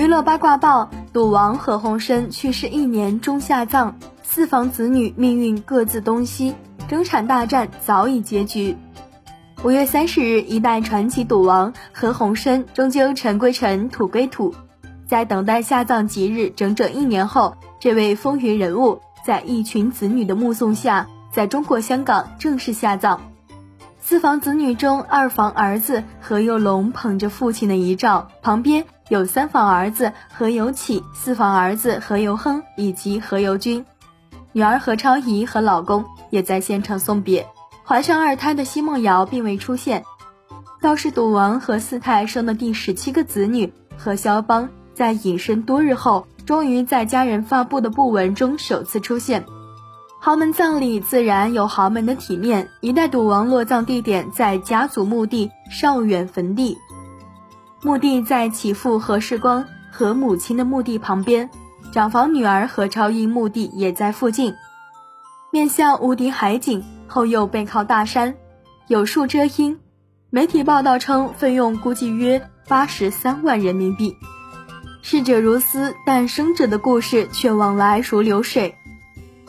娱乐八卦报：赌王何鸿燊去世一年终下葬，四房子女命运各自东西，争产大战早已结局。五月三十日，一代传奇赌王何鸿燊终究尘归尘，土归土，在等待下葬吉日整整一年后，这位风云人物在一群子女的目送下，在中国香港正式下葬。四房子女中，二房儿子何猷龙捧着父亲的遗照，旁边有三房儿子何猷启、四房儿子何猷亨以及何猷君，女儿何超仪和老公也在现场送别。怀上二胎的奚梦瑶并未出现，倒是赌王何四太生的第十七个子女何肖邦，在隐身多日后，终于在家人发布的布文中首次出现。豪门葬礼自然有豪门的体面。一代赌王落葬地点在家族墓地少远坟地，墓地在其父何世光和母亲的墓地旁边，长房女儿何超英墓地也在附近。面向无敌海景，后又背靠大山，有树遮阴。媒体报道称，费用估计约八十三万人民币。逝者如斯，但生者的故事却往来如流水。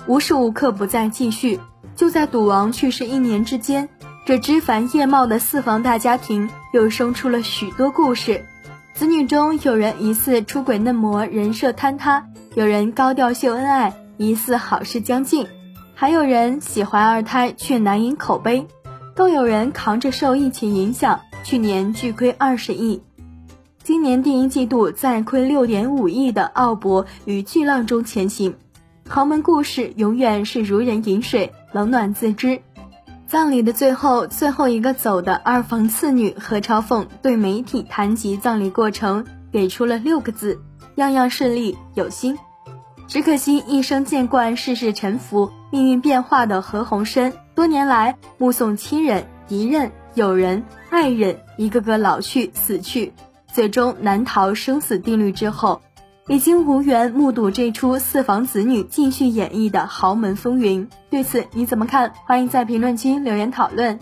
无时无刻不在继续。就在赌王去世一年之间，这枝繁叶茂的四房大家庭又生出了许多故事。子女中有人疑似出轨嫩模，人设坍塌；有人高调秀恩爱，疑似好事将近；还有人喜欢二胎却难赢口碑；更有人扛着受疫情影响，去年巨亏二十亿，今年第一季度再亏六点五亿的奥博与巨浪中前行。豪门故事永远是如人饮水，冷暖自知。葬礼的最后，最后一个走的二房次女何超凤对媒体谈及葬礼过程，给出了六个字：样样顺利，有心。只可惜一生见惯世事沉浮、命运变化的何鸿燊，多年来目送亲人、敌人、友人、爱人一个个老去、死去，最终难逃生死定律之后。已经无缘目睹这出四房子女继续演绎的豪门风云，对此你怎么看？欢迎在评论区留言讨论。